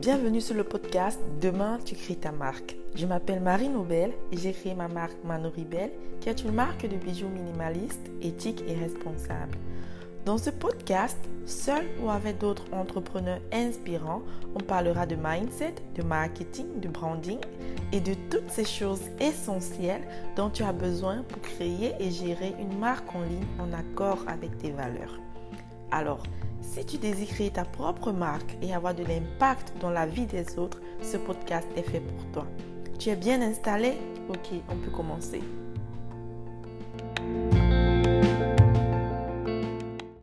Bienvenue sur le podcast Demain tu crées ta marque. Je m'appelle Marie Nobel et j'ai créé ma marque Manoribel qui est une marque de bijoux minimaliste, éthique et responsable. Dans ce podcast, seul ou avec d'autres entrepreneurs inspirants, on parlera de mindset, de marketing, de branding et de toutes ces choses essentielles dont tu as besoin pour créer et gérer une marque en ligne en accord avec tes valeurs. Alors, si tu désires créer ta propre marque et avoir de l'impact dans la vie des autres, ce podcast est fait pour toi. Tu es bien installé? Ok, on peut commencer.